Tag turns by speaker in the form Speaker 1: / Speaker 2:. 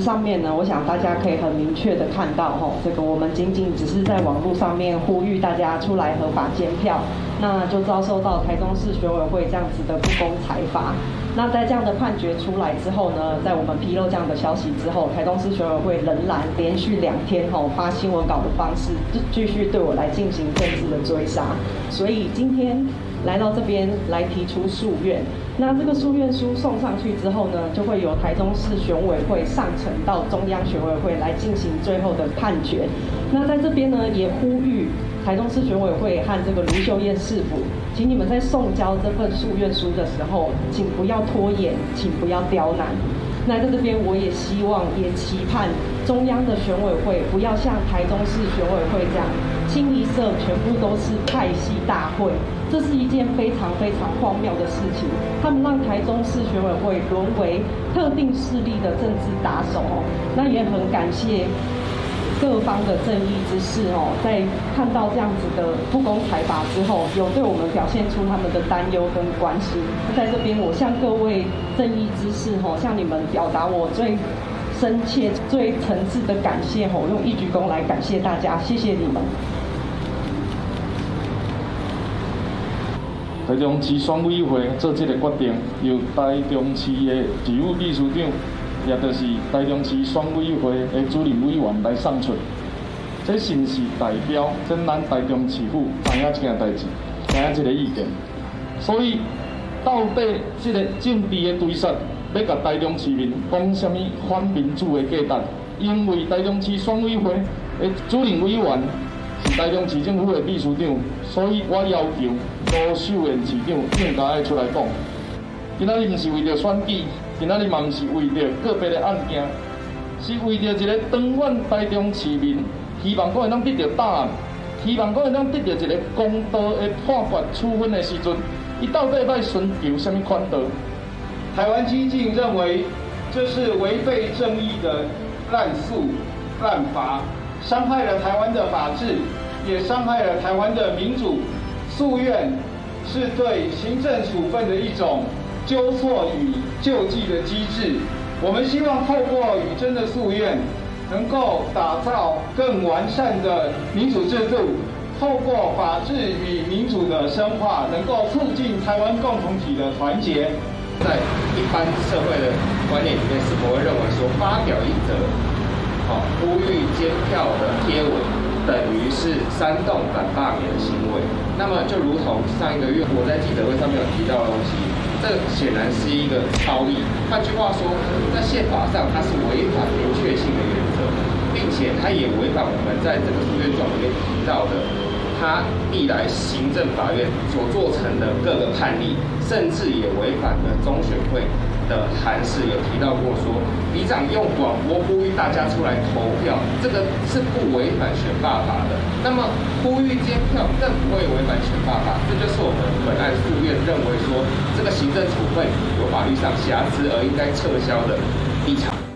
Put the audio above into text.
Speaker 1: 上面呢，我想大家可以很明确的看到，吼，这个我们仅仅只是在网络上面呼吁大家出来合法监票，那就遭受到台中市选委会这样子的不公裁罚。那在这样的判决出来之后呢，在我们披露这样的消息之后，台中市选委会仍然连续两天吼发新闻稿的方式，就继续对我来进行政治的追杀。所以今天来到这边来提出诉愿，那这个诉愿书送上去之后呢，就会由台中市选委会上呈到中央选委会来进行最后的判决。那在这边呢，也呼吁台中市选委会和这个卢秀燕市府，请你们在送交这份诉愿书的时候，请不要拖延，请不要刁难。来在这边，我也希望，也期盼中央的选委会不要像台中市选委会这样，清一色全部都是派系大会，这是一件非常非常荒谬的事情。他们让台中市选委会沦为特定势力的政治打手，那也很感谢。各方的正义之士哦，在看到这样子的不公裁罚之后，有对我们表现出他们的担忧跟关心。在这边，我向各位正义之士哦，向你们表达我最深切、最诚挚的感谢哦，用一鞠躬来感谢大家，谢谢你们。
Speaker 2: 台中市双委会做这个决定，由台中市的事务秘书长。也就是台中市选委会的主任委员来上出，这是不是代表咱台中市府知影这件代志，知影这个意见？所以到底这个政治的对策要甲台中市民讲什么反民主的价值？因为台中市选委会的主任委员是台中市政府的秘书长，所以我要求卢秀燕市长应该爱出来讲，今仔日不是为了选举。今仔日嘛，毋是为着个别的案件，是为着一个长远台中市民，希望讲会当得到答案，希望讲会当得到一个公道的判决处分的时阵，伊到底要寻求什么宽度？
Speaker 3: 台湾基进认为这是违背正义的滥诉滥罚，伤害了台湾的法治，也伤害了台湾的民主。诉愿是对行政处分的一种。纠错与救济的机制，我们希望透过语真的夙愿，能够打造更完善的民主制度，透过法治与民主的深化，能够促进台湾共同体的团结。
Speaker 4: 在一般社会的观念里面，是否会认为说发表一则好呼吁监票的贴文，等于是煽动反罢免的行为？那么就如同上一个月我在记者会上面有提到的东西。这显然是一个超议。换句话说，在宪法上它是违反明确性的原则，并且它也违反我们在这个诉愿状里面提到的，它历来行政法院所做成的各个判例，甚至也违反了中选会的函释，有提到过说，里长用广播呼吁大家出来投票，这个是不违反选罢法的。那么呼吁监票更不会违反选罢法，这就是我们本案诉愿认为说，这个行政处分有法律上瑕疵而应该撤销的立场。